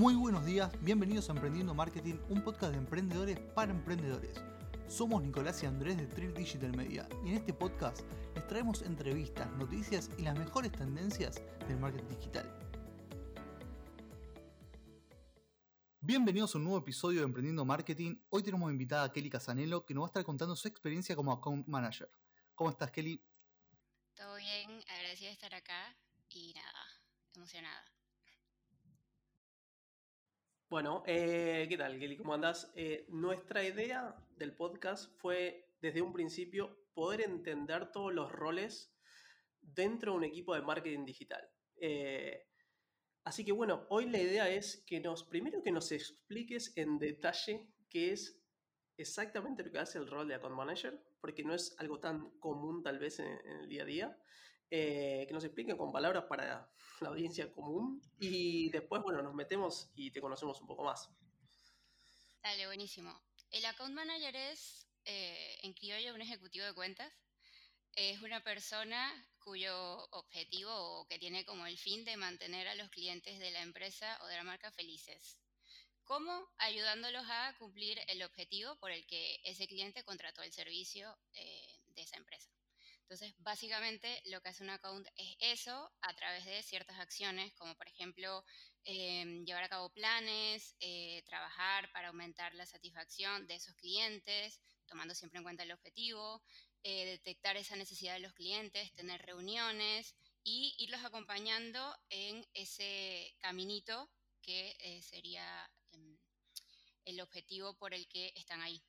Muy buenos días, bienvenidos a Emprendiendo Marketing, un podcast de emprendedores para emprendedores. Somos Nicolás y Andrés de Trill Digital Media y en este podcast les traemos entrevistas, noticias y las mejores tendencias del marketing digital. Bienvenidos a un nuevo episodio de Emprendiendo Marketing. Hoy tenemos invitada a Kelly Casanelo que nos va a estar contando su experiencia como account manager. ¿Cómo estás, Kelly? Todo bien, agradecida de estar acá y nada, emocionada. Bueno, eh, ¿qué tal, Kelly? ¿Cómo andás? Eh, nuestra idea del podcast fue, desde un principio, poder entender todos los roles dentro de un equipo de marketing digital. Eh, así que bueno, hoy la idea es que nos, primero que nos expliques en detalle qué es exactamente lo que hace el rol de account manager, porque no es algo tan común tal vez en el día a día. Eh, que nos expliquen con palabras para la audiencia común y después, bueno, nos metemos y te conocemos un poco más. Dale, buenísimo. El account manager es, eh, en criollo, un ejecutivo de cuentas. Es una persona cuyo objetivo o que tiene como el fin de mantener a los clientes de la empresa o de la marca felices. ¿Cómo? Ayudándolos a cumplir el objetivo por el que ese cliente contrató el servicio eh, de esa empresa. Entonces, básicamente lo que hace un account es eso a través de ciertas acciones, como por ejemplo em, llevar a cabo planes, eh, trabajar para aumentar la satisfacción de esos clientes, tomando siempre en cuenta el objetivo, eh, detectar esa necesidad de los clientes, tener reuniones y irlos acompañando en ese caminito que eh, sería em, el objetivo por el que están ahí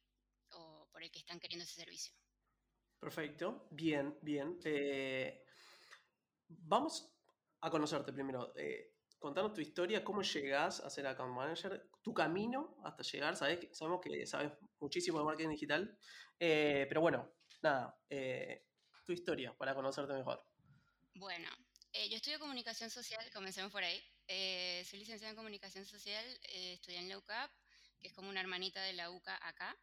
o por el que están queriendo ese servicio. Perfecto, bien, bien. Eh, vamos a conocerte primero. Eh, contanos tu historia, cómo llegas a ser account manager, tu camino hasta llegar. Sabes, sabemos que sabes muchísimo de marketing digital, eh, pero bueno, nada, tu historia para conocerte mejor. Bueno, yo estudio comunicación social, comencemos por ahí. soy licenciada en comunicación social, estudié en la UCAP, que es como una hermanita de la UCA acá.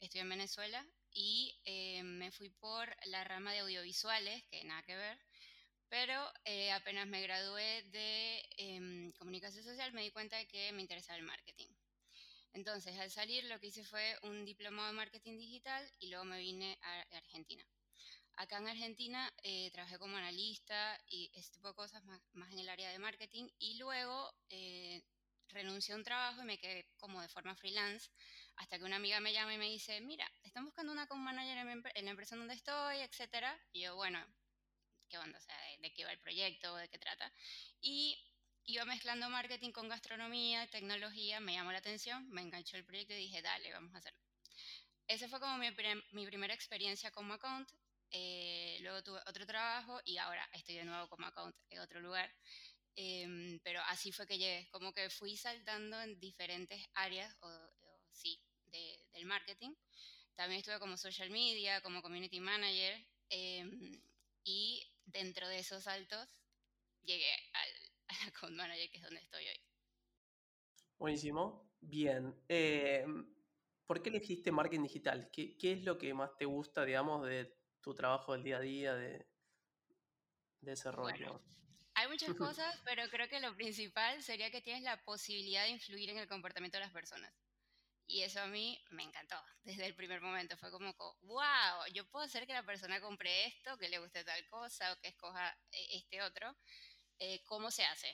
Estoy en Venezuela y eh, me fui por la rama de audiovisuales, que nada que ver, pero eh, apenas me gradué de em, comunicación social me di cuenta de que me interesaba el marketing. Entonces, al salir lo que hice fue un diplomado de marketing digital y luego me vine a Argentina. Acá en Argentina eh, trabajé como analista y este tipo de cosas más, más, en el área de marketing y luego renuncié a un trabajo y me quedé como de forma freelance hasta que una amiga me llama y me dice, mira, están buscando una account manager en, la empresa donde estoy, etcétera. Y yo, bueno, ¿qué onda? O sea, ¿de, qué va el proyecto? ¿De qué trata? Y iba mezclando marketing con gastronomía, tecnología, me llamó la atención, me enganchó el proyecto y dije, dale, vamos a hacerlo. Ese fue como mi, mi primera experiencia como account. Eh, luego tuve otro trabajo y ahora estoy de nuevo como account en otro lugar. Em, pero así fue que llegué, como que fui saltando en diferentes áreas, o, sí, del marketing. También estuve como social media, como community manager, em, y dentro de esos saltos llegué al, al, account manager, que es donde estoy hoy. Buenísimo, bien. Em, ¿Por qué elegiste marketing digital? ¿Qué, ¿Qué, es lo que más te gusta, digamos, de tu trabajo del día a día, de, de ese rollo? Hay muchas cosas, pero creo que lo principal sería que tienes la posibilidad de influir en el comportamiento de las personas. Y eso a mí me encantó desde el primer momento. Fue como, wow, yo puedo hacer que la persona compre esto, que le guste tal cosa o que escoja eh, este otro. Eh, ¿Cómo se hace?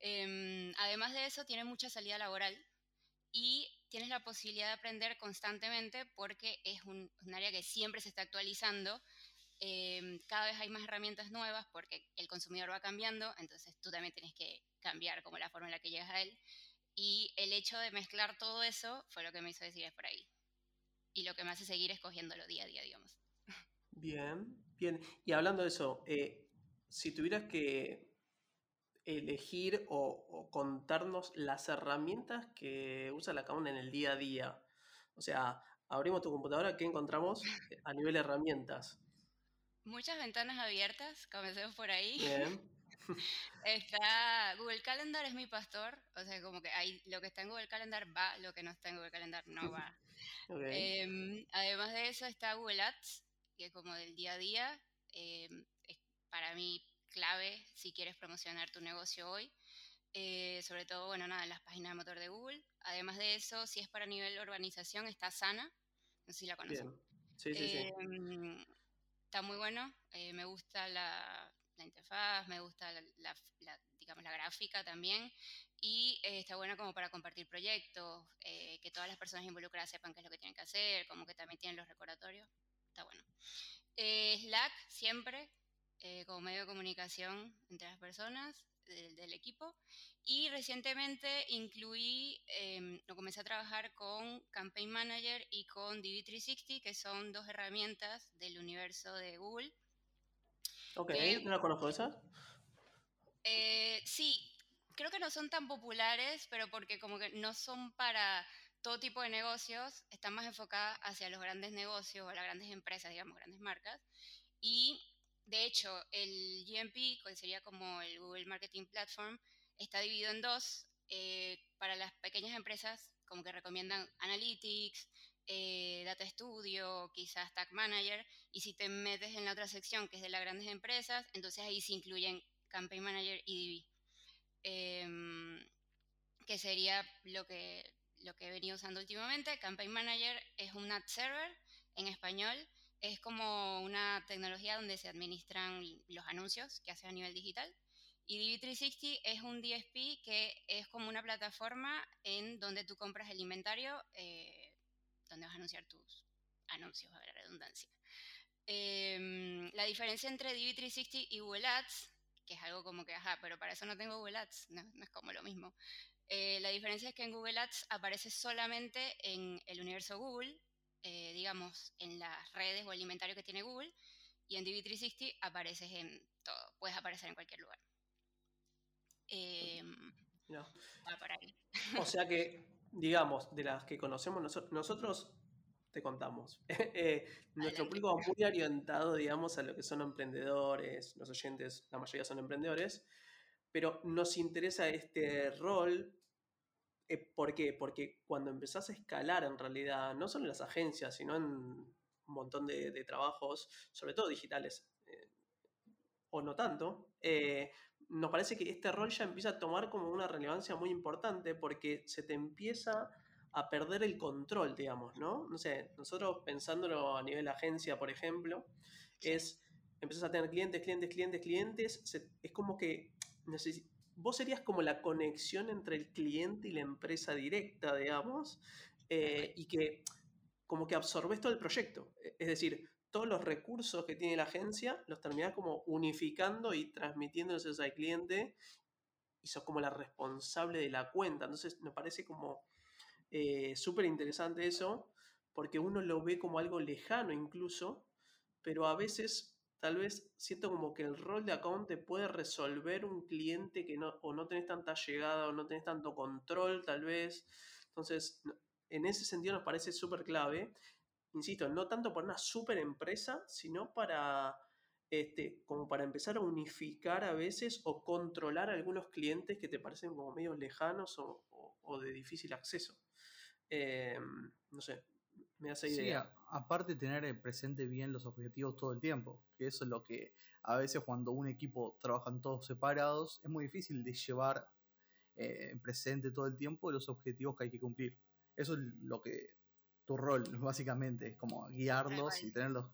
Em, además de eso, tiene mucha salida laboral y tienes la posibilidad de aprender constantemente porque es un área que siempre se está actualizando Em, cada vez hay más herramientas nuevas porque el consumidor va cambiando, entonces tú también tienes que cambiar como la forma en la que llegas a él. Y el hecho de mezclar todo eso fue lo que me hizo decir es por ahí. Y lo que me hace seguir escogiéndolo día a día, digamos. Bien, bien. Y hablando de eso, eh, si tuvieras que elegir o, contarnos las herramientas que usa la CAUN en el día a día, o sea, abrimos tu computadora, ¿qué encontramos a nivel de herramientas? Muchas ventanas abiertas, comencemos por ahí. Está Google Calendar es mi pastor, o sea, como que hay, lo que está en Google Calendar va, lo que no está en Google Calendar no va. Em, además de eso está Google Ads, que es como del día a día, em, es para mí clave si quieres promocionar tu negocio hoy. eh, sobre todo, bueno, nada, las páginas de motor de Google. Además de eso, si es para nivel urbanización, está Sana, no sé si la conocen. Sí, sí, sí. Em, está muy bueno, eh, me gusta la, la, interfaz, me gusta la, la, digamos, la gráfica también, y eh, está bueno como para compartir proyectos, que todas las personas involucradas sepan qué es lo que tienen que hacer, como que también tienen los recordatorios, está bueno. Slack siempre, como medio de comunicación entre las personas, del, equipo. Y recientemente incluí, eh, comencé a trabajar con Campaign Manager y con DV360, que son dos herramientas del universo de Google. Ok, ¿no la conozco esas? Eh, sí, creo que no son tan populares, pero porque como que no son para todo tipo de negocios, están más enfocadas hacia los grandes negocios o las grandes empresas, digamos, grandes marcas. Y de hecho, el GMP, que sería como el Google Marketing Platform, está dividido en dos. Eh, para las pequeñas empresas, como que recomiendan Analytics, eh, Data Studio, quizás Tag Manager, y si te metes en la otra sección, que es de las grandes empresas, entonces ahí se incluyen Campaign Manager y DB. Em, que sería lo que, lo he venido usando últimamente. Campaign Manager es un ad server en español es como una tecnología donde se administran los anuncios que hace a nivel digital. Y DV360 es un DSP que es como una plataforma en donde tú compras el inventario, eh, donde vas a anunciar tus anuncios, a la redundancia. Em, la diferencia entre DV360 y Google Ads, que es algo como que, ajá, pero para eso no tengo Google Ads, no, no es como lo mismo. Eh, la diferencia es que en Google Ads aparece solamente en el universo Google eh, digamos, en las redes o el inventario que tiene Google, y en DV360 apareces en todo, puedes aparecer en cualquier lugar. Em, o sea que, digamos, de las que conocemos nosotros, te contamos. Eh, nuestro público va muy orientado, digamos, a lo que son emprendedores, los oyentes, la mayoría son emprendedores, pero nos interesa este rol eh, ¿Por qué? Porque cuando empezás a escalar en realidad, no solo en las agencias, sino en un montón de, trabajos, sobre todo digitales, eh, o no tanto, nos parece que este rol ya empieza a tomar como una relevancia muy importante porque se te empieza a perder el control, digamos, ¿no? No sé, nosotros pensándolo a nivel agencia, por ejemplo, es, empezás a tener clientes, clientes, clientes, clientes, es como que vos serías como la conexión entre el cliente y la empresa directa, digamos, eh, y que como que absorbes todo el proyecto. Es decir, todos los recursos que tiene la agencia los terminás como unificando y transmitiéndolos al cliente y sos como la responsable de la cuenta. Entonces me parece como eh, súper interesante eso, porque uno lo ve como algo lejano incluso, pero a veces tal vez siento como que el rol de account te puede resolver un cliente que no, o no tenés tanta llegada o no tenés tanto control, tal vez. Entonces, en ese sentido nos parece súper clave. Insisto, no tanto para una super empresa, sino para, este, como para empezar a unificar a veces o controlar algunos clientes que te parecen como medio lejanos o, de difícil acceso. Em, no sé, me hace idea. Sí, aparte tener eh, presente bien los objetivos todo el tiempo, que eso es lo que a veces cuando un equipo trabajan todos separados, es muy difícil de llevar eh, presente todo el tiempo los objetivos que hay que cumplir. Eso es lo que tu rol, básicamente, es como guiarlos y tenerlos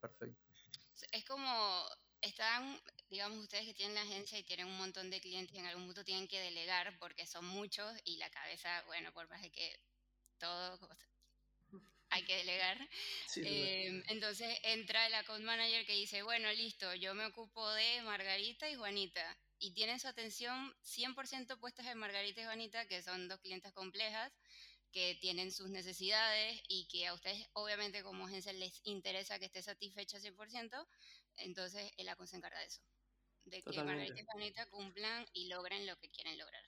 perfectos. Es como están, digamos, ustedes que tienen la agencia y tienen un montón de clientes, en algún punto tienen que delegar porque son muchos y la cabeza, bueno, por más de que todo hay que delegar. Em, entonces entra el account manager que dice, bueno, listo, yo me ocupo de Margarita y Juanita. Y tienen su atención 100% puestas en Margarita y Juanita, que son dos clientes complejas, que tienen sus necesidades y que a ustedes obviamente como agencia les interesa que esté satisfecha 100%, entonces el account se encarga de eso, de que Margarita y cumplan y logren lo que quieren lograr.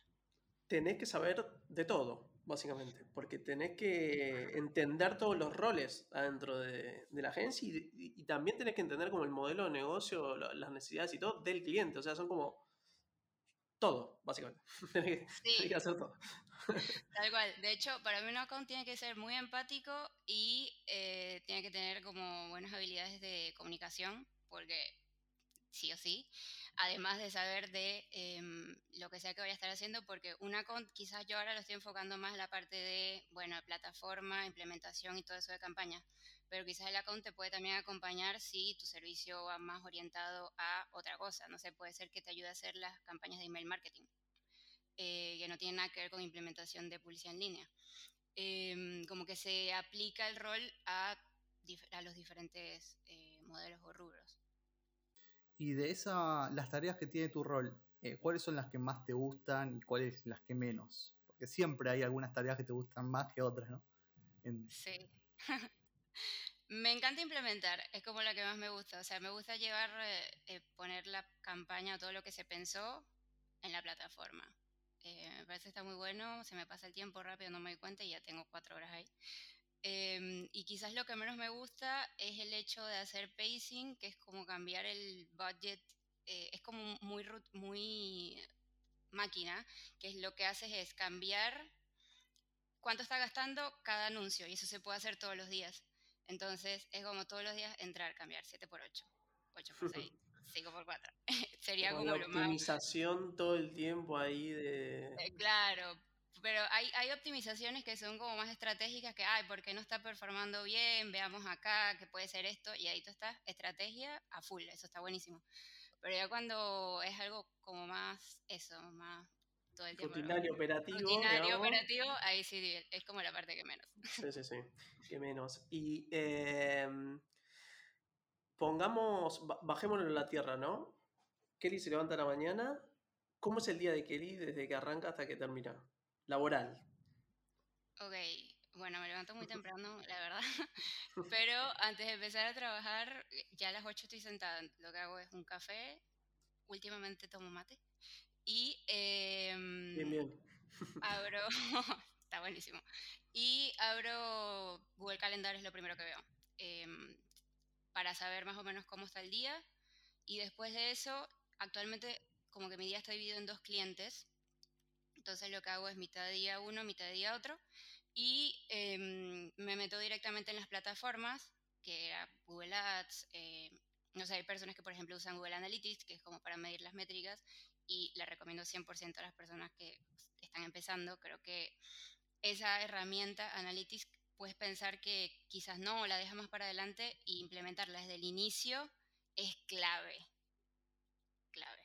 Tenés que saber de todo, básicamente, porque tenés que entender todos los roles adentro de, la agencia y, también tenés que entender como el modelo de negocio, las necesidades y todo del cliente, o sea, son como todo, básicamente. tenés, que, hacer todo. Tal cual, de hecho, para mí un account tiene que ser muy empático y eh, tiene que tener como buenas habilidades de comunicación, porque sí o sí, además de saber de em, lo que sea que voy a estar haciendo, porque una account quizás yo ahora lo estoy enfocando más en la parte de, bueno, plataforma, implementación y todo eso de campaña, pero quizás el account te puede también acompañar si tu servicio va más orientado a otra cosa, no sé, puede ser que te ayude a hacer las campañas de email marketing, eh, que no tiene nada que ver con implementación de publicidad en línea. Em, como que se aplica el rol a, a los diferentes eh, modelos o rubros. Y de esa, las tareas que tiene tu rol, eh, ¿cuáles son las que más te gustan y cuáles las que menos? Porque siempre hay algunas tareas que te gustan más que otras, ¿no? Sí. me encanta implementar, es como la que más me gusta. O sea, me gusta llevar, eh, poner la campaña, todo lo que se pensó en la plataforma. Me parece que está muy bueno, se me pasa el tiempo rápido, no me doy cuenta y ya tengo cuatro horas ahí. Em, y quizás lo que menos me gusta es el hecho de hacer pacing, que es como cambiar el budget, eh, es como muy, muy máquina, que es lo que haces es cambiar cuánto está gastando cada anuncio y eso se puede hacer todos los días. Entonces es como todos los días entrar, cambiar 7 por 8, 8 por 6, 5 por 4. Sería como, la optimización todo el tiempo ahí de... Eh, claro, pero hay, hay optimizaciones que son como más estratégicas que, ay, ¿por qué no está performando bien? Veamos acá, que puede ser esto, y ahí tú estás, estrategia a full, eso está buenísimo. Pero ya cuando es algo como más eso, más todo el tiempo. Rutinario operativo. Rutinario operativo, ahí sí es como la parte que menos. Sí, sí, sí, que menos. Y em, pongamos, bajémonos en la tierra, ¿no? Kelly se levanta a la mañana. ¿Cómo es el día de Kelly desde que arranca hasta que termina? laboral? Ok, bueno, me levanto muy temprano, la verdad. Pero antes de empezar a trabajar, ya a las 8 estoy sentada. Lo que hago es un café. Últimamente tomo mate. Y. bien, bien. Abro. está buenísimo. Y abro Google Calendar, es lo primero que veo. Em, para saber más o menos cómo está el día. Y después de eso, actualmente, como que mi día está dividido en dos clientes. Entonces lo que hago es mitad de día uno, mitad de día otro. Y em, me meto directamente en las plataformas, que era Google Ads. Eh, no sé, hay personas que, por ejemplo, usan Google Analytics, que es como para medir las métricas, y le recomiendo 100% a las personas que están empezando. Creo que esa herramienta, Analytics, puedes pensar que quizás no, la deja más para adelante e implementarla desde el inicio es clave. Clave.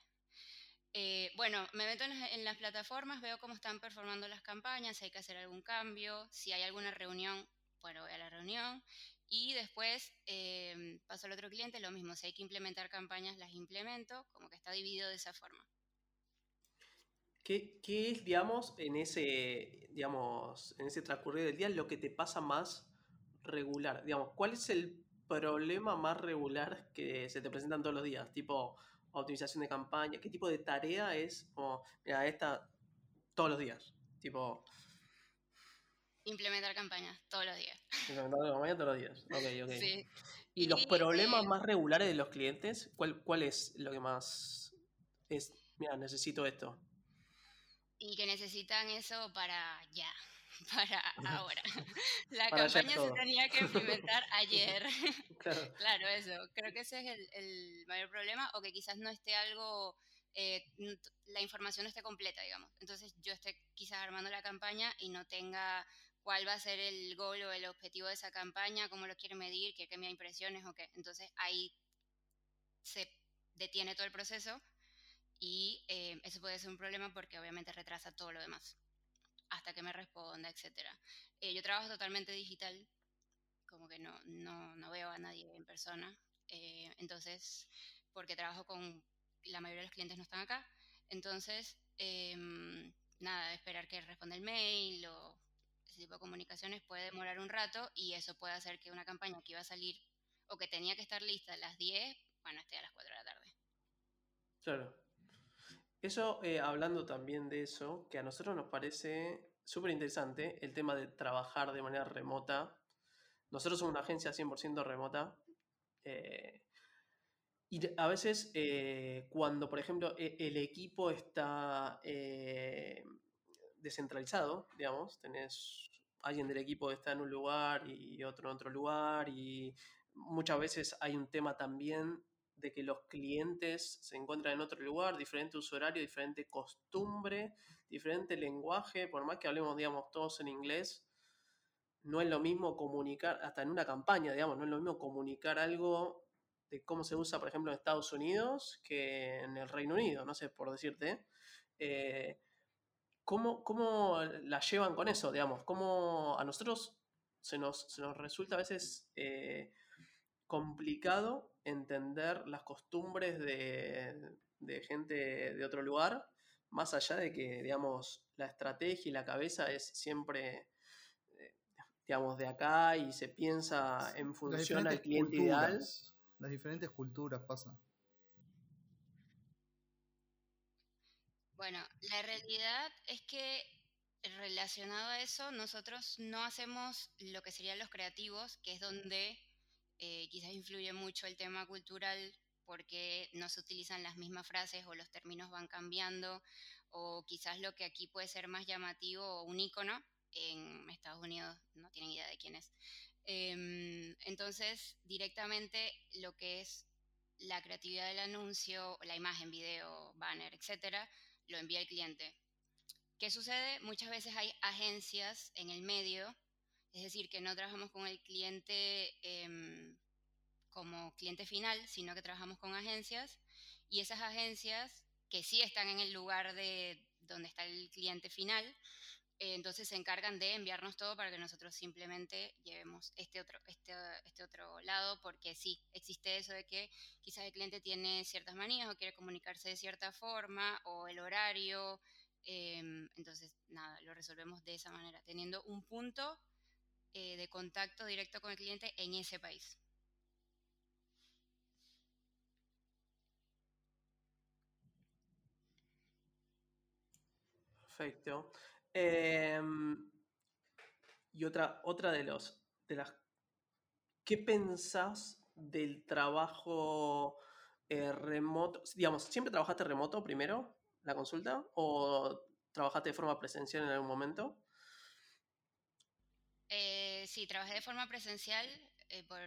Eh, bueno, me meto en, las plataformas, veo cómo están performando las campañas, si hay que hacer algún cambio, si hay alguna reunión, bueno, voy a la reunión. Y después eh, paso al otro cliente, lo mismo, si hay que implementar campañas, las implemento, como que está dividido de esa forma. ¿Qué, qué es, digamos, en ese, digamos, en ese transcurrir del día lo que te pasa más regular? Digamos, ¿cuál es el problema más regular que se te presentan todos los días? Tipo, optimización de campaña? ¿Qué tipo de tarea es como, mira, esta todos los días? Tipo... Implementar campañas todos los días. Implementar campañas todos los días. Ok, ok. Sí. ¿Y, los problemas eh, más regulares de los clientes? ¿Cuál, ¿Cuál es lo que más es? Mira, necesito esto. Y que necesitan eso para ya para ahora. La campaña se tenía que implementar ayer. Claro. eso. Creo que ese es el, mayor problema, o que quizás no esté algo, eh, la información no esté completa, digamos. Entonces yo esté quizás armando la campaña y no tenga cuál va a ser el gol o el objetivo de esa campaña, cómo lo quiere medir, qué cambia impresiones o qué. Entonces ahí se detiene todo el proceso y eh, eso puede ser un problema porque obviamente retrasa todo lo demás hasta que me responda, etc. Eh, yo trabajo totalmente digital, como que no, no, no veo a nadie en persona, eh, entonces, porque trabajo con, la mayoría de los clientes no están acá, entonces, em, nada, esperar que responda el mail o ese tipo de comunicaciones puede demorar un rato y eso puede hacer que una campaña que iba a salir o que tenía que estar lista a las 10, bueno, esté a las 4 de la tarde. Claro. Eso, eh, hablando también de eso, que a nosotros nos parece súper interesante el tema de trabajar de manera remota. Nosotros somos una agencia 100% remota. Eh, y a veces eh, cuando, por ejemplo, e, el equipo está descentralizado, digamos, tenés alguien del equipo está en un lugar y otro en otro lugar y muchas veces hay un tema también de que los clientes se encuentran en otro lugar, diferente uso horario, diferente costumbre, diferente lenguaje, por más que hablemos, digamos, todos en inglés, no es lo mismo comunicar, hasta en una campaña, digamos, no es lo mismo comunicar algo de cómo se usa, por ejemplo, en Estados Unidos que en el Reino Unido, no sé, por decirte. Eh, ¿cómo, ¿Cómo la llevan con eso, digamos? ¿Cómo a nosotros se nos, se nos resulta a veces eh, complicado entender las costumbres de, de, gente de otro lugar, más allá de que, digamos, la estrategia y la cabeza es siempre, eh, digamos, de acá y se piensa en función al cliente ideal. Las diferentes culturas pasan. Bueno, la realidad es que relacionado a eso, nosotros no hacemos lo que serían los creativos, que es donde eh, quizás influye mucho el tema cultural porque no se utilizan las mismas frases o los términos van cambiando, o quizás lo que aquí puede ser más llamativo o un icono, en Estados Unidos no tienen idea de quién es. Em, entonces, directamente lo que es la creatividad del anuncio, la imagen, video, banner, etcétera, lo envía el cliente. ¿Qué sucede? Muchas veces hay agencias en el medio, es decir, que no trabajamos con el cliente em, como cliente final, sino que trabajamos con agencias y esas agencias que sí están en el lugar de donde está el cliente final, eh, entonces se encargan de enviarnos todo para que nosotros simplemente llevemos este otro, este, este otro lado, porque sí, existe eso de que quizás el cliente tiene ciertas manías o quiere comunicarse de cierta forma, o el horario, Em, entonces, nada, lo resolvemos de esa manera, teniendo un punto eh, de contacto directo con el cliente en ese país. Perfecto. Em, y otra, otra de los de las ¿qué pensás del trabajo eh, remoto? Digamos, ¿siempre trabajaste remoto primero? la consulta o trabajaste de forma presencial en algún momento? Eh, sí, trabajé de forma presencial eh, por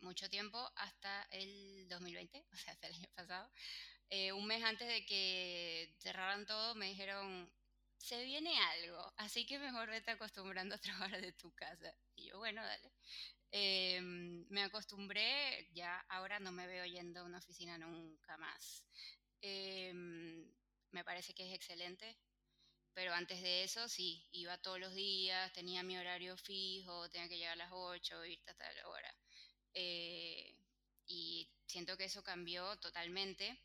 mucho tiempo hasta el 2020, o sea, hasta el año pasado. Eh, un mes antes de que cerraran todo, me dijeron, se viene algo, así que mejor vete acostumbrando a trabajar de tu casa. Y yo, bueno, dale. Em, me acostumbré, ya ahora no me veo yendo a una oficina nunca más. Em, me parece que es excelente. Pero antes de eso, sí, iba todos los días, tenía mi horario fijo, tenía que llegar a las 8, irte hasta la hora. Eh, y siento que eso cambió totalmente.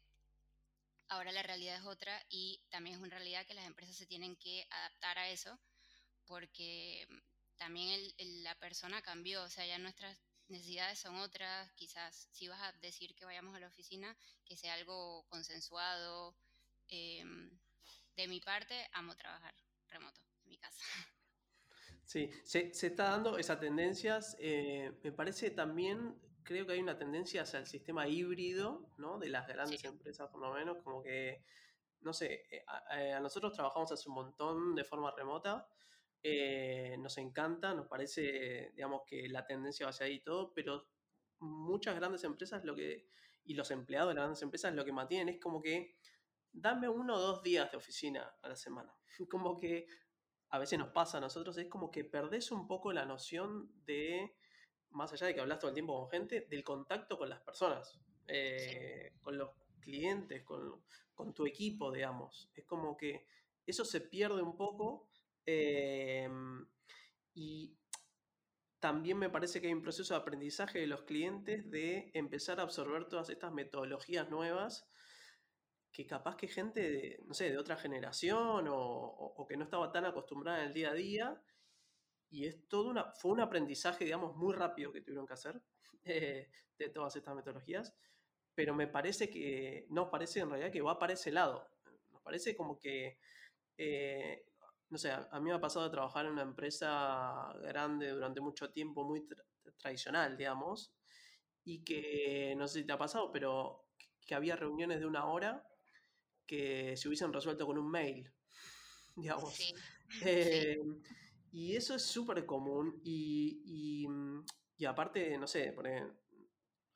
Ahora la realidad es otra y también es una realidad que las empresas se tienen que adaptar a eso porque también la persona cambió, o sea, ya nuestras necesidades son otras, quizás si vas a decir que vayamos a la oficina, que sea algo consensuado, Em, de mi parte, amo trabajar remoto en mi casa. Sí, se, está dando esas tendencias. Eh, me parece también, creo que hay una tendencia hacia el sistema híbrido, ¿no? De las grandes empresas, por lo menos, como que, no sé, eh, eh, a, nosotros trabajamos hace un montón de forma remota. nos encanta, nos parece, digamos, que la tendencia va hacia ahí y todo, pero muchas grandes empresas lo que, y los empleados de las grandes empresas lo que mantienen es como que dame uno o dos días de oficina a la semana. Como que a veces nos pasa a nosotros, es como que perdés un poco la noción de, más allá de que hablas todo el tiempo con gente, del contacto con las personas, eh, con los clientes, con, tu equipo, digamos. Es como que eso se pierde un poco em, y también me parece que hay un proceso de aprendizaje de los clientes de empezar a absorber todas estas metodologías nuevas que capaz que gente de, no sé, de otra generación o, que no estaba tan acostumbrada en el día a día. Y es todo una, fue un aprendizaje, digamos, muy rápido que tuvieron que hacer eh, de todas estas metodologías. Pero me parece que, nos parece en realidad que va para ese lado. Nos parece como que, eh, no sé, a, mí me ha pasado de trabajar en una empresa grande durante mucho tiempo, muy tradicional, digamos, y que, no sé si te ha pasado, pero que había reuniones de una hora que se hubiesen resuelto con un mail, digamos. Eh, y eso es súper común y, y, aparte, no sé,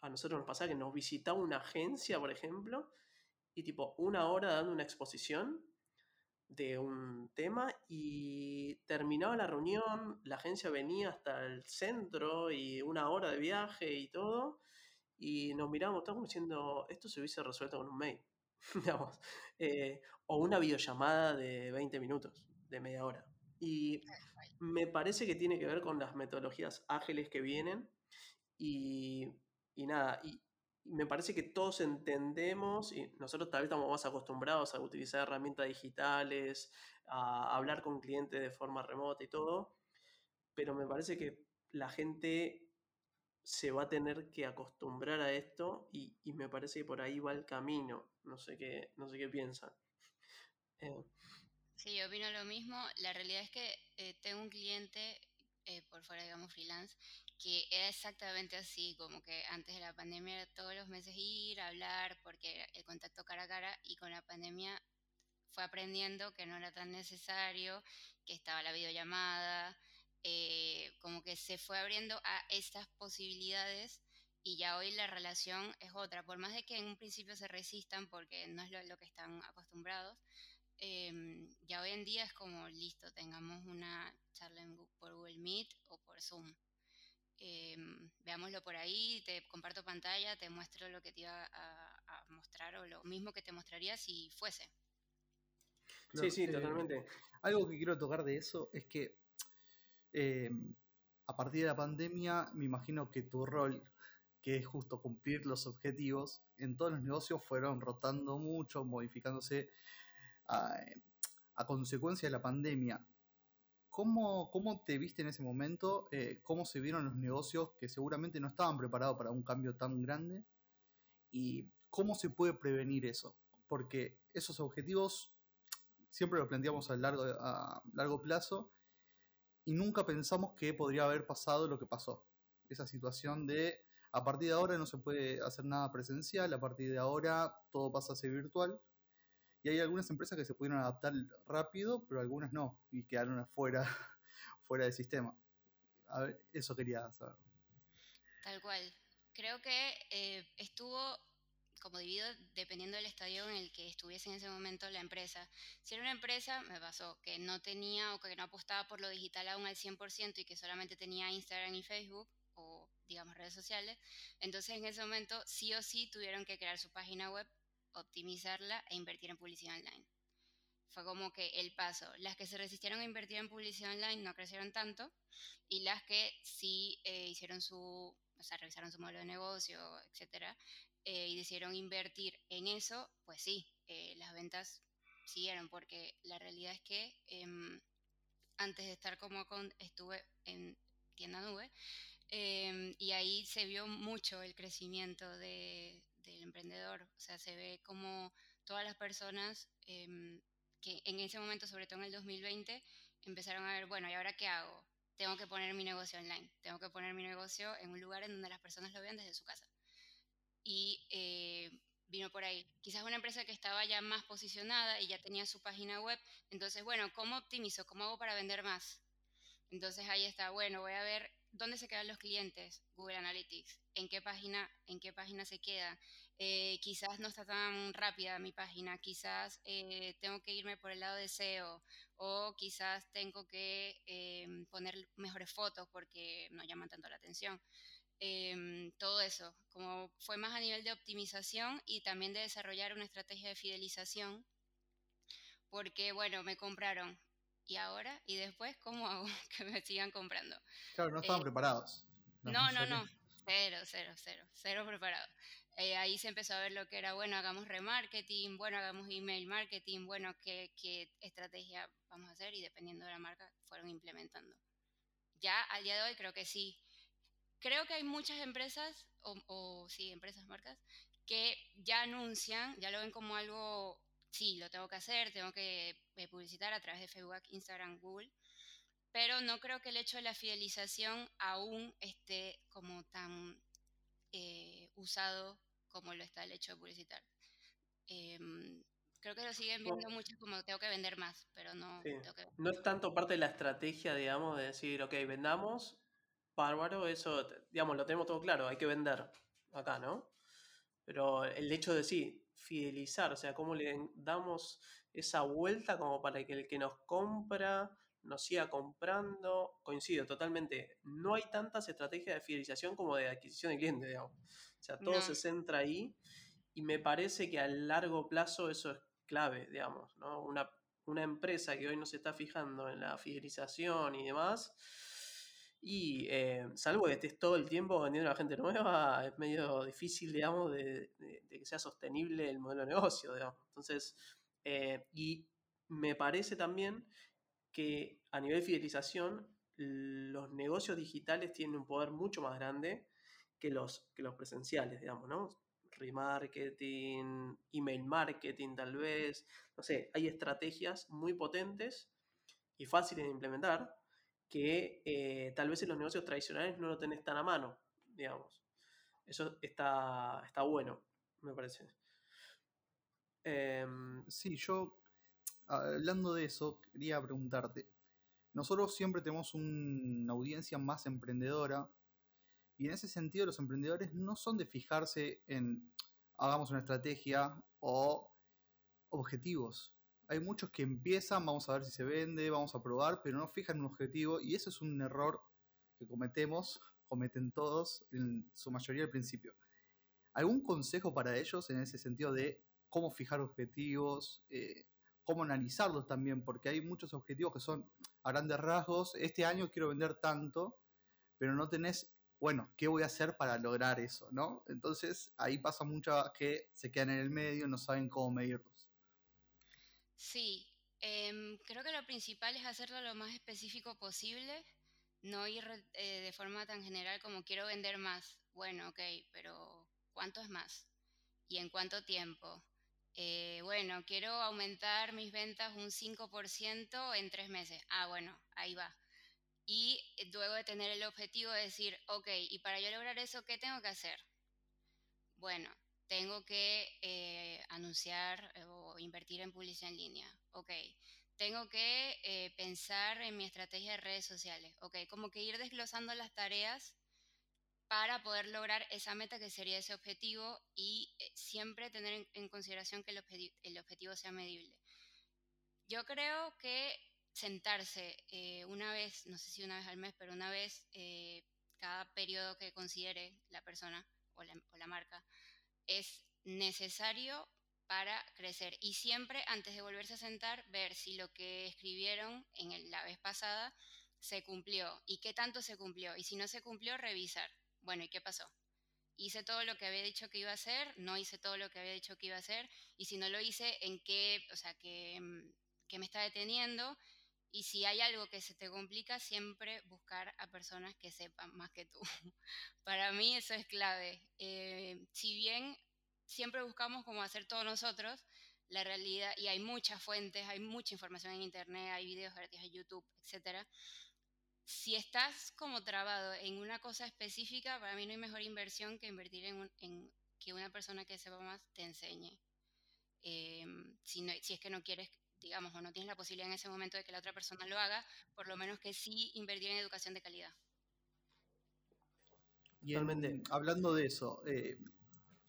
a nosotros nos pasaba que nos visitaba una agencia, por ejemplo, y tipo una hora dando una exposición de un tema y terminaba la reunión, la agencia venía hasta el centro y una hora de viaje y todo, y nos mirábamos, estábamos diciendo, esto se hubiese resuelto con un mail, digamos, eh, o una videollamada de 20 minutos, de media hora. Y me parece que tiene que ver con las metodologías ágiles que vienen y, y nada, y, me parece que todos entendemos, y nosotros tal vez estamos más acostumbrados a utilizar herramientas digitales, a hablar con clientes de forma remota y todo, pero me parece que la gente se va a tener que acostumbrar a esto y, me parece que por ahí va el camino. No sé qué, no sé qué piensan. Eh. Sí, opino lo mismo. La realidad es que eh, tengo un cliente eh, por fuera, digamos, freelance, que era exactamente así, como que antes de la pandemia era todos los meses ir, a hablar, porque el contacto cara a cara, y con la pandemia fue aprendiendo que no era tan necesario, que estaba la videollamada, eh, como que se fue abriendo a estas posibilidades y ya hoy la relación es otra, por más de que en un principio se resistan porque no es lo, que están acostumbrados, em, ya hoy en día es como listo, tengamos una charla por Google Meet o por Zoom. Em, veámoslo por ahí, te comparto pantalla, te muestro lo que te iba a, mostrar o lo mismo que te mostraría si fuese. sí, sí, eh, totalmente. Algo que quiero tocar de eso es que em, a partir de la pandemia me imagino que tu rol, que es justo cumplir los objetivos, en todos los negocios fueron rotando mucho, modificándose a, a consecuencia de la pandemia. ¿Cómo, ¿Cómo, te viste en ese momento? Eh, ¿Cómo se vieron los negocios que seguramente no estaban preparados para un cambio tan grande? ¿Y cómo se puede prevenir eso? Porque esos objetivos siempre los planteamos a largo, a largo plazo y nunca pensamos que podría haber pasado lo que pasó. Esa situación de a partir de ahora no se puede hacer nada presencial, a partir de ahora todo pasa a ser virtual y hay algunas empresas que se pudieron adaptar rápido, pero algunas no, y quedaron fuera, fuera del sistema. A ver, eso quería saber. Tal cual. Creo que eh, estuvo como dividido dependiendo del estadio en el que estuviese en ese momento la empresa. Si era una empresa, me pasó que no tenía o que no apostaba por lo digital aún al 100% y que solamente tenía Instagram y Facebook o digamos redes sociales, entonces en ese momento sí o sí tuvieron que crear su página web optimizarla e invertir en publicidad online. Fue como que el paso. Las que se resistieron a invertir en publicidad online no crecieron tanto y las que sí eh, hicieron su, o sea, revisaron su modelo de negocio, etcétera, eh, y decidieron invertir en eso, pues sí, eh, las ventas siguieron porque la realidad es que em, antes de estar como con, estuve en tienda nube em, y ahí se vio mucho el crecimiento de, del emprendedor. O sea, se ve como todas las personas em, que en ese momento, sobre todo en el 2020, empezaron a ver, bueno, ¿y ahora qué hago? Tengo que poner mi negocio online, tengo que poner mi negocio en un lugar en donde las personas lo vean desde su casa. Y eh, vino por ahí. Quizás una empresa que estaba ya más posicionada y ya tenía su página web. Entonces, bueno, ¿cómo optimizo? ¿Cómo hago para vender más? Entonces ahí está, bueno, voy a ver dónde se quedan los clientes, Google Analytics, en qué página, en qué página se queda. Eh, quizás no está tan rápida mi página, quizás eh, tengo que irme por el lado de SEO o quizás tengo que poner mejores fotos porque no llaman tanto la atención. Em, todo eso, como fue más a nivel de optimización y también de desarrollar una estrategia de fidelización, porque bueno, me compraron, ¿y ahora? ¿Y después cómo hago que me sigan comprando? Claro, no estaban eh, preparados. No, no, no, cero, cero, cero, cero preparado. Eh, ahí se empezó a ver lo que era, bueno, hagamos remarketing, bueno, hagamos email marketing, bueno, qué, qué estrategia vamos a hacer y dependiendo de la marca fueron implementando. Ya al día de hoy creo que sí. Creo que hay muchas empresas, o, o sí, empresas, marcas, que ya anuncian, ya lo ven como algo sí, lo tengo que hacer, tengo que eh, publicitar a través de Facebook, Instagram, Google, pero no creo que el hecho de la fidelización aún esté como tan eh, usado como lo está el hecho de publicitar. Em, creo que lo siguen viendo mucho como tengo que vender más, pero no No es tanto parte de la estrategia, digamos, de decir, ok, vendamos, bárbaro, eso, digamos, lo tenemos todo claro, hay que vender. acá, ¿no? Pero el hecho de sí, fidelizar, o sea, cómo le damos esa vuelta como para que el que nos compra nos siga comprando. Coincido totalmente. No hay tantas estrategias de fidelización como de adquisición de clientes, digamos. O sea, todo se centra ahí y me parece que a largo plazo eso es clave, digamos, ¿no? Una, una empresa que hoy no se está fijando en la fidelización y demás, y eh, salvo que estés todo el tiempo vendiendo a la gente nueva, es medio difícil, digamos, de, que sea sostenible el modelo de negocio, digamos. Entonces, eh, y me parece también que a nivel de fidelización, los negocios digitales tienen un poder mucho más grande que los, que los presenciales, digamos, ¿no? Remarketing, email marketing tal vez, no sé, hay estrategias muy potentes y fáciles de implementar que eh, tal vez en los negocios tradicionales no lo tenés tan a mano, digamos. Eso está, está bueno, me parece. Em, sí, yo, hablando de eso, quería preguntarte. Nosotros siempre tenemos una audiencia más emprendedora y en ese sentido los emprendedores no son de fijarse en hagamos una estrategia o objetivos hay muchos que empiezan, vamos a ver si se vende, vamos a probar, pero no fijan un objetivo y eso es un error que cometemos, cometen todos, en su mayoría al principio. ¿Algún consejo para ellos en ese sentido de cómo fijar objetivos, eh, cómo analizarlos también? Porque hay muchos objetivos que son a grandes rasgos, este año quiero vender tanto, pero no tenés, bueno, ¿qué voy a hacer para lograr eso? ¿no? Entonces ahí pasa mucho que se quedan en el medio, no saben cómo medirlos. Sí, em, creo que lo principal es hacerlo lo más específico posible, no ir eh, de forma tan general como quiero vender más. Bueno, ok, pero ¿cuánto es más? ¿Y en cuánto tiempo? Eh, bueno, quiero aumentar mis ventas un 5% en tres meses. Ah, bueno, ahí va. Y eh, luego de tener el objetivo de decir, ok, y para yo lograr eso, ¿qué tengo que hacer? Bueno, tengo que eh, anunciar eh, o invertir en publicidad en línea. Ok, tengo que eh, pensar en mi estrategia de redes sociales. Ok, como que ir desglosando las tareas para poder lograr esa meta que sería ese objetivo y siempre tener en, consideración que el, objetivo sea medible. Yo creo que sentarse una vez, no sé si una vez al mes, pero una vez cada periodo que considere la persona o la marca, es necesario para crecer. Y siempre antes de volverse a sentar, ver si lo que escribieron en la vez pasada se cumplió y qué tanto se cumplió. Y si no se cumplió, revisar. Bueno, ¿y qué pasó? Hice todo lo que había dicho que iba a hacer, no hice todo lo que había dicho que iba a hacer, y si no lo hice, ¿en qué, o sea, qué, mm, qué me está deteniendo? Y si hay algo que se te complica, siempre buscar a personas que sepan más que tú. Para mí eso es clave. Eh, si bien siempre buscamos como hacer todos nosotros, la realidad, y hay muchas fuentes, hay mucha información en Internet, hay videos gratis en YouTube, etc. Si estás como trabado en una cosa específica, para mí no hay mejor inversión que invertir en, en que una persona que sepa más te enseñe. Eh, si, si es que no quieres digamos, o no tienes la posibilidad en ese momento de que la otra persona lo haga, por lo menos que sí invertir en educación de calidad. Y hablando de eso, eh,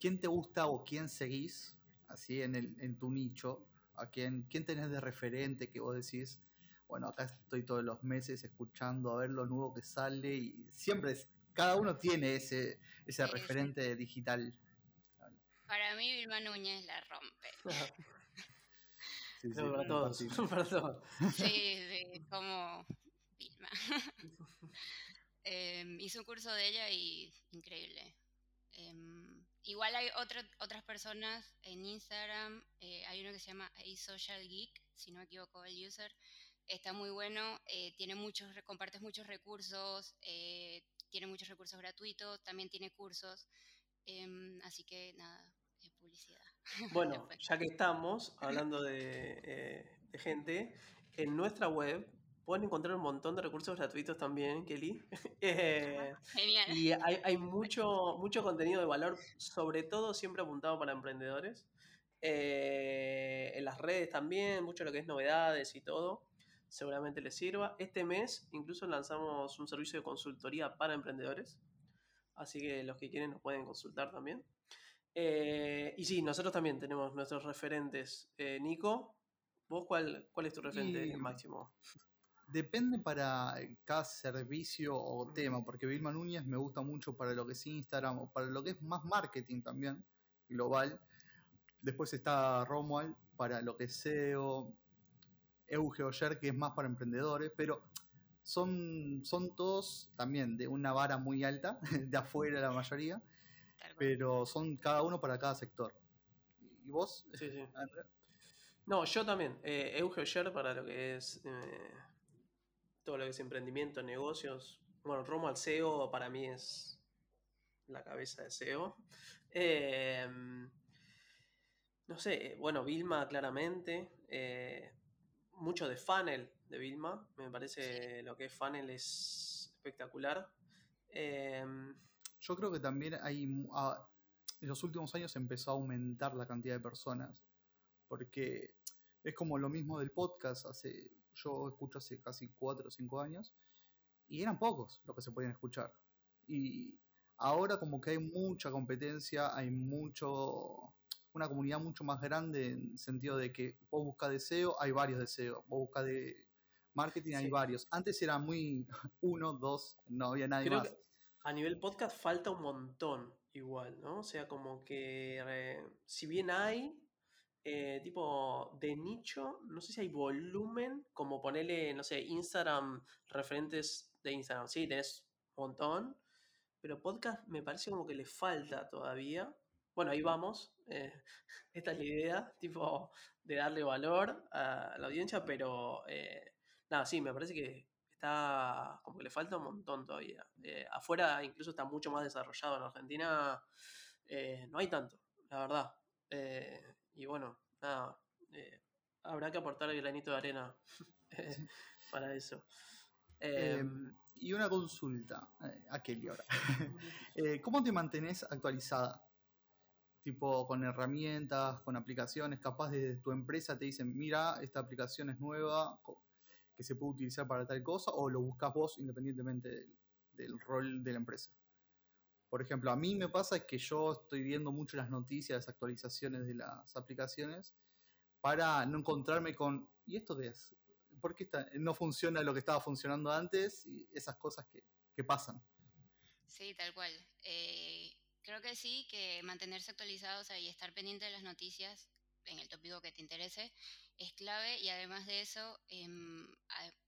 ¿quién te gusta o quién seguís así en, el, en tu nicho? ¿A quién, quién tenés de referente que vos decís, bueno, acá estoy todos los meses escuchando a ver lo nuevo que sale y siempre, cada uno tiene ese, ese referente digital. Para mí Vilma Núñez la rompe. Sí, para, todos, para todos. Sí, sí, como Vilma. Em, hice un curso de ella y increíble. Em, igual hay otras personas en Instagram, eh, hay uno que se llama Social Geek, si no me equivoco el user, está muy bueno, eh, tiene muchos, compartes muchos recursos, eh, tiene muchos recursos gratuitos, también tiene cursos, em, así que nada, publicidad. Bueno, ya que estamos hablando de, gente, en nuestra web pueden encontrar un montón de recursos gratuitos también, Kelly. Eh, Genial. Y hay, mucho, mucho contenido de valor, sobre todo siempre apuntado para emprendedores. Eh, en las redes también, mucho lo que es novedades y todo. Seguramente les sirva. Este mes incluso lanzamos un servicio de consultoría para emprendedores Así que los que quieren nos pueden consultar también. Eh, y sí, nosotros también tenemos nuestros referentes. Eh, Nico, ¿vos cuál, cuál es tu referente máximo? Depende para cada servicio o tema, porque Vilma Núñez me gusta mucho para lo que es Instagram o para lo que es más marketing también, global. Después está Romuald para lo que es SEO, Euge Oyer, que es más para emprendedores, pero son, son todos también de una vara muy alta, de afuera la mayoría, pero son cada uno para cada sector. ¿Y vos? Sí, sí. No, yo también. Eh, Euge Oyer para lo que es eh, todo lo que es emprendimiento, negocios. Bueno, Romo al SEO para mí es la cabeza de SEO. Em, no sé, bueno, Vilma claramente. Eh, mucho de funnel de Vilma. Me parece lo que es funnel es espectacular. Em, Yo creo que también hay. en los últimos años empezó a aumentar la cantidad de personas. Porque es como lo mismo del podcast. Hace yo escucho hace casi 4 o 5 años, y eran pocos los que se podían escuchar. Y ahora como que hay mucha competencia, hay mucho, una comunidad mucho más grande en sentido de que vos buscas deseo, hay varios deseos, vos buscas de marketing, hay varios. Antes era muy uno, dos, no había nadie más. a nivel podcast falta un montón igual, ¿no? O sea, como que eh, si bien hay, eh, tipo de nicho, no sé si hay volumen, como ponerle, no sé, Instagram, referentes de Instagram, sí, tenés un montón, pero podcast me parece como que le falta todavía. Bueno, ahí vamos, eh, esta es la idea, tipo, de darle valor a la audiencia, pero eh, nada, sí, me parece que está como que le falta un montón todavía. afuera incluso está mucho más desarrollado, en Argentina no hay tanto, la verdad. Y bueno, nada, eh, habrá que aportar el granito de arena eh, para eso. Em, em, y una consulta, eh, a Kelly ahora. ¿Cómo te mantenés actualizada? Tipo, con herramientas, con aplicaciones, capaz de tu empresa te dicen, mira, esta aplicación es nueva, que se puede utilizar para tal cosa, o lo buscas vos independientemente del rol de la empresa. Por ejemplo, a mí me pasa que yo estoy viendo mucho las noticias, las actualizaciones de las aplicaciones, para no encontrarme con, ¿y esto qué es? ¿Por qué no funciona lo que estaba funcionando antes? Y esas cosas que, pasan. Sí, tal cual. Eh, creo que sí, que mantenerse actualizados y estar pendiente de las noticias en el tópico que te interese es clave y además de eso, em,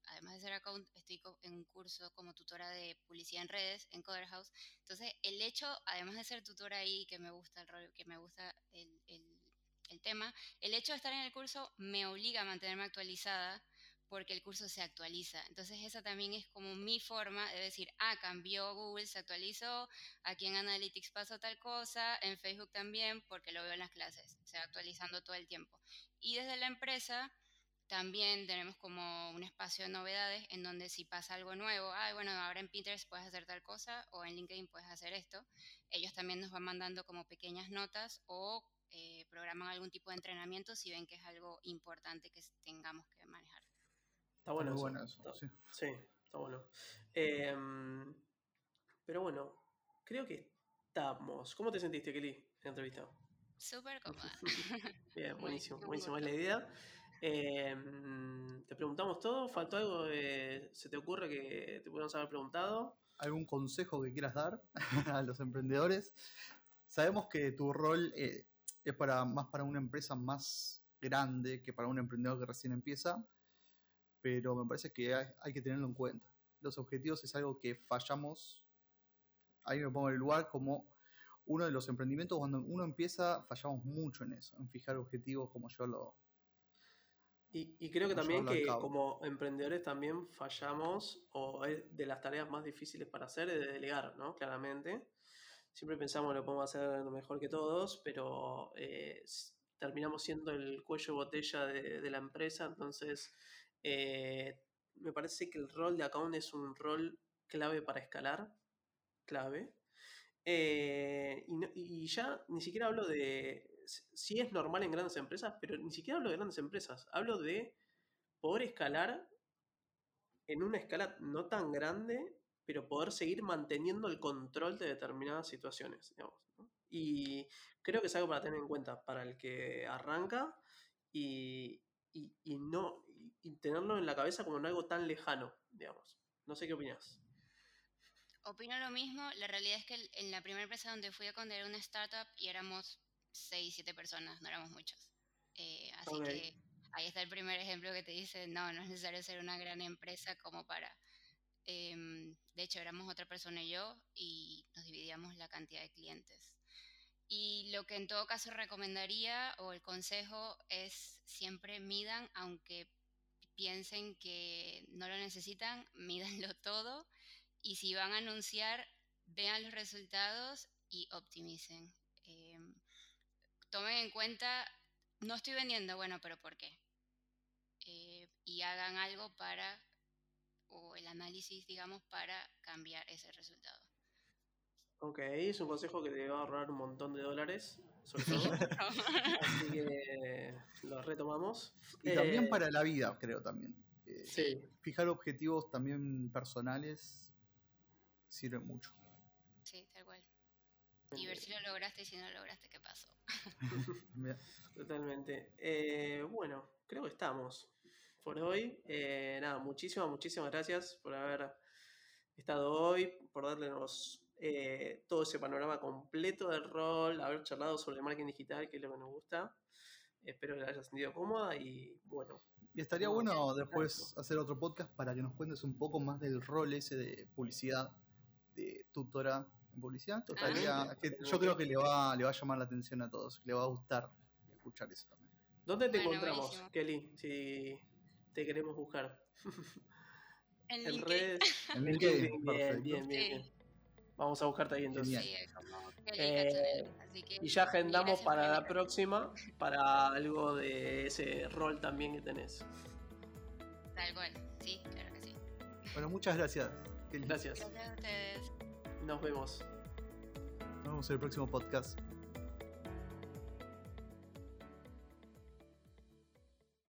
además de ser account, estoy en un curso como tutora de publicidad en redes en Coder House. Entonces, el hecho, además de ser tutora ahí, que me gusta el rol, que me gusta el, el, el tema, el hecho de estar en el curso me obliga a mantenerme actualizada porque el curso se actualiza. Entonces esa también es como mi forma de decir, ah, cambió Google, se actualizó, aquí en Analytics pasó tal cosa, en Facebook también, porque lo veo en las clases, se va actualizando todo el tiempo. Y desde la empresa también tenemos como un espacio de novedades en donde si pasa algo nuevo, ah, bueno, ahora en Pinterest puedes hacer tal cosa o en LinkedIn puedes hacer esto, ellos también nos van mandando como pequeñas notas o eh, programan algún tipo de entrenamiento si ven que es algo importante que tengamos que manejar. Está bueno, eso. sí. está bueno. Em, pero bueno, creo que estamos. ¿Cómo te sentiste, Kelly, en la entrevista? Súper cómoda. Bien, buenísimo, buenísimo, es la idea. Em, te preguntamos todo, ¿faltó algo? ¿Se te ocurre que te podemos haber preguntado? ¿Algún consejo que quieras dar a los emprendedores? Sabemos que tu rol eh, es para, más para una empresa más grande que para un emprendedor que recién empieza pero me parece que hay, que tenerlo en cuenta. Los objetivos es algo que fallamos, ahí me pongo en el lugar como uno de los emprendimientos, cuando uno empieza, fallamos mucho en eso, en fijar objetivos como yo lo... Y, creo que también que como emprendedores también fallamos, o es de las tareas más difíciles para hacer, es de delegar, ¿no? Claramente. Siempre pensamos que lo podemos hacer mejor que todos, pero eh, terminamos siendo el cuello de botella de, de la empresa, entonces eh, me parece que el rol de account es un rol clave para escalar, clave. Eh, y, ya ni siquiera hablo de, si es normal en grandes empresas, pero ni siquiera hablo de grandes empresas, hablo de poder escalar en una escala no tan grande pero poder seguir manteniendo el control de determinadas situaciones. Y creo que es algo para tener en cuenta para el que arranca y, no y tenerlo en la cabeza como en algo tan lejano, digamos. No sé qué opinas. Opino lo mismo. La realidad es que en la primera empresa donde fui a con era una startup y éramos 6, 7 personas, no éramos muchos. Eh, así que ahí está el primer ejemplo que te dice, no, no es necesario ser una gran empresa como para... Em, de hecho, éramos otra persona y yo y nos dividíamos la cantidad de clientes. Y lo que en todo caso recomendaría o el consejo es siempre midan, aunque piensen que no lo necesitan, mídanlo todo y si van a anunciar, vean los resultados y optimicen. Tomen en cuenta, no estoy vendiendo, bueno, pero ¿por qué? Eh, y hagan algo para, o el análisis, digamos, para cambiar ese resultado. Ok, es un consejo que te va a ahorrar un montón de dólares, sobre todo. Así que lo retomamos. Y también eh, para la vida, creo también. Eh, sí. Fijar objetivos también personales sirve mucho. Sí, tal cual. Y ver si lo lograste y si no lo lograste, ¿qué pasó? Totalmente. Eh, bueno, creo que estamos por hoy. nada, muchísimas, muchísimas gracias por haber estado hoy, por darnos eh, todo ese panorama completo del rol, haber charlado sobre el marketing digital, que es lo que nos gusta. Espero que la hayas sentido cómoda y bueno. Y estaría bueno después hacer otro podcast para que nos cuentes un poco más del rol ese de publicidad, de tutora en publicidad. Ah, yo creo que le va, le va a llamar la atención a todos, le va a gustar escuchar eso también. ¿Dónde te encontramos, Kelly? Si te queremos buscar. En, en redes. En LinkedIn. Bien, bien, bien. Vamos a buscarte ahí entonces. Eh, y ya agendamos para la próxima, para algo de ese rol también que tenés. Tal cual, sí, claro que sí. Bueno, muchas gracias. Gracias. Gracias a ustedes. Nos vemos. Nos vemos en el próximo podcast.